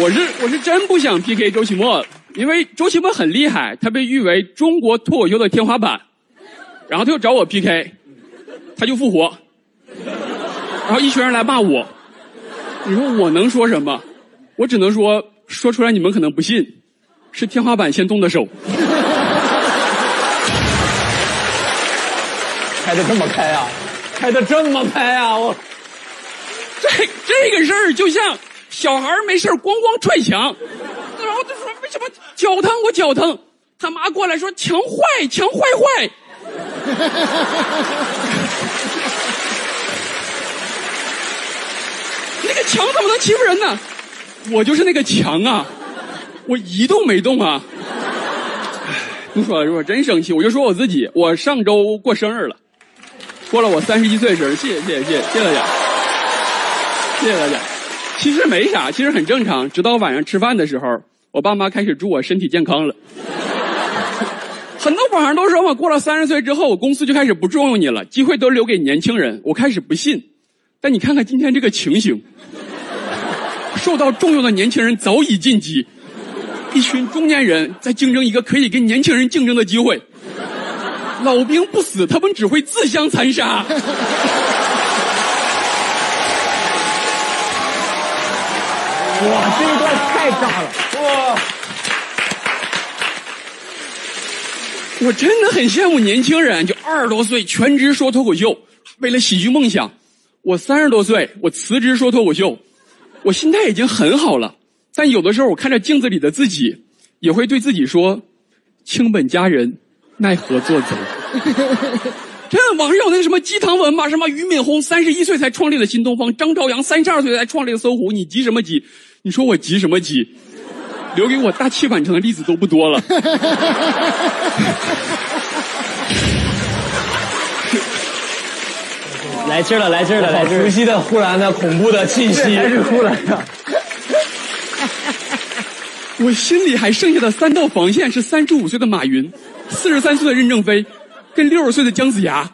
我是我是真不想 PK 周奇墨，因为周奇墨很厉害，他被誉为中国脱口秀的天花板。然后他又找我 PK，他就复活，然后一群人来骂我，你说我能说什么？我只能说说出来你们可能不信，是天花板先动的手。开的这么开啊！开的这么开啊！我这这个事儿就像小孩没事咣咣踹墙，然后他说为什么脚疼？我脚疼。他妈过来说墙坏，墙坏坏。那个墙怎么能欺负人呢？我就是那个墙啊，我一动没动啊。不说了，我，真生气。我就说我自己，我上周过生日了，过了我三十一岁生日。谢谢，谢谢，谢谢大家，谢谢大家。其实没啥，其实很正常。直到晚上吃饭的时候，我爸妈开始祝我身体健康了。很多网上都说嘛，过了三十岁之后，我公司就开始不重用你了，机会都留给年轻人。我开始不信，但你看看今天这个情形，受到重用的年轻人早已晋级，一群中年人在竞争一个可以跟年轻人竞争的机会。老兵不死，他们只会自相残杀。哇，这一段太炸了！哇，我真的很羡慕年轻人，就二十多岁全职说脱口秀，为了喜剧梦想。我三十多岁，我辞职说脱口秀，我心态已经很好了。但有的时候，我看着镜子里的自己，也会对自己说：“卿本佳人，奈何作贼。”真的，网上有那什么鸡汤文嘛？什么俞敏洪三十一岁才创立了新东方，张朝阳三十二岁才创立了搜狐，你急什么急？你说我急什么急？留给我大器晚成的例子都不多了。来劲了，来劲了，来劲儿！熟悉的忽然的恐怖的气息，还是忽然的。我心里还剩下的三道防线是三十五岁的马云，四十三岁的任正非，跟六十岁的姜子牙。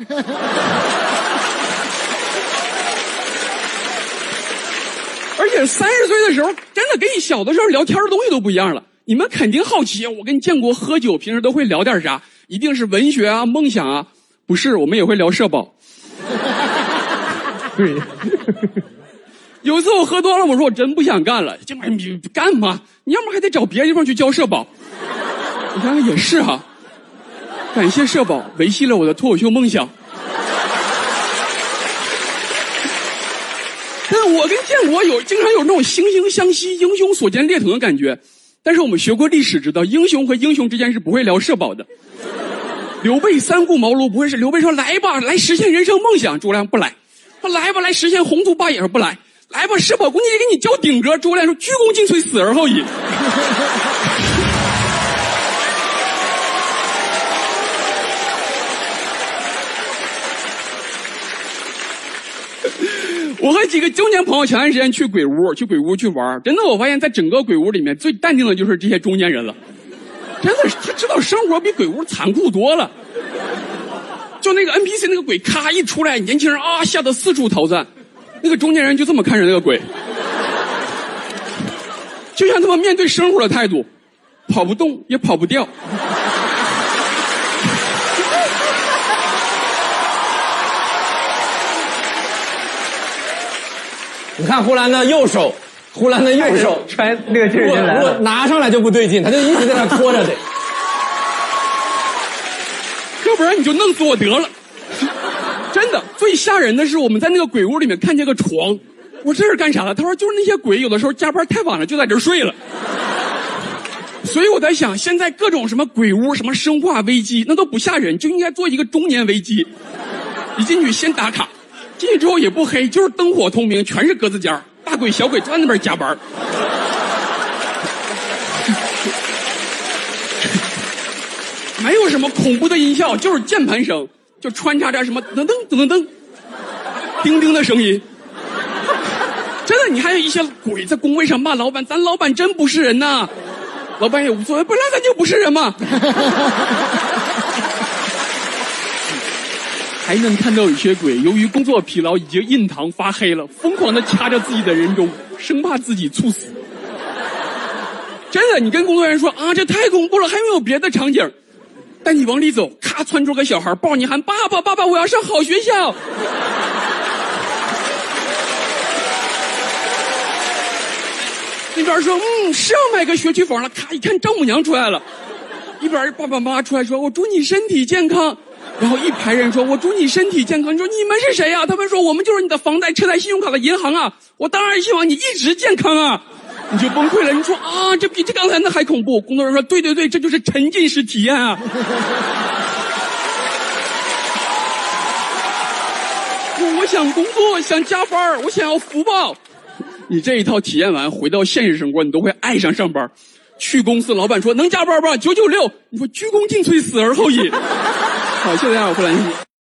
且三十岁的时候，真的跟你小的时候聊天的东西都不一样了。你们肯定好奇，我跟建国喝酒，平时都会聊点啥？一定是文学啊、梦想啊？不是，我们也会聊社保。对，有一次我喝多了，我说我真不想干了，这玩意儿你干嘛？你要么还得找别的地方去交社保。你看看也是哈、感谢社保维系了我的脱口秀梦想。我跟建国有经常有那种惺惺相惜、英雄所见略同的感觉。但是我们学过历史，知道英雄和英雄之间是不会聊社保的。刘备三顾茅庐不会是刘备说来吧，来实现人生梦想，诸葛亮不来；他来吧，来实现宏图霸业，不来；来吧，社保公积金给你交顶格，诸葛亮说鞠躬尽瘁，死而后已。我和几个中年朋友前段时间去鬼屋，去鬼屋去玩真的，我发现在整个鬼屋里面最淡定的就是这些中年人了。真的，他知道生活比鬼屋残酷多了。就那个 NPC 那个鬼，咔一出来，年轻人啊吓得四处逃窜，那个中年人就这么看着那个鬼，就像他们面对生活的态度，跑不动也跑不掉。你看呼兰的右手，呼兰的右手穿那个劲儿来了。如果拿上来就不对劲，他就一直在那拖着得。要不然你就弄死我得了。真的，最吓人的是我们在那个鬼屋里面看见个床，我说这是干啥的？他说就是那些鬼有的时候加班太晚了，就在这睡了。所以我在想，现在各种什么鬼屋、什么生化危机，那都不吓人，就应该做一个中年危机。一进去先打卡，进去之后也不黑，就是灯火通明，全是格子间大鬼小鬼都在那边加班。没有什么恐怖的音效，就是键盘声，就穿插着什么噔噔噔噔噔，叮叮的声音。真的，你还有一些鬼在工位上骂老板，咱老板真不是人呐。老板也无所谓，本来咱就不是人嘛。还能看到有些鬼，由于工作疲劳，已经印堂发黑了，疯狂的掐着自己的人中，生怕自己猝死。真的，你跟工作人员说啊，这太恐怖了，还有没有别的场景？带你往里走，咔窜出个小孩抱你喊爸爸爸爸，我要上好学校。那边说嗯是要买个学区房了，咔一看丈母娘出来了，一边爸爸妈妈出来说我祝你身体健康，然后一排人说我祝你身体健康。你说你们是谁呀、他们说我们就是你的房贷、车贷、信用卡的银行啊。我当然希望你一直健康啊。你就崩溃了，你说啊，这比这刚才那还恐怖。工作人员说对对对，这就是沉浸式体验啊。我我想工作，想加班，我想要福报。你这一套体验完，回到现实生活，你都会爱上上班。去公司，老板说能加班吧，九九六。你说鞠躬尽瘁，死而后已。好，谢谢大家，我胡兰西。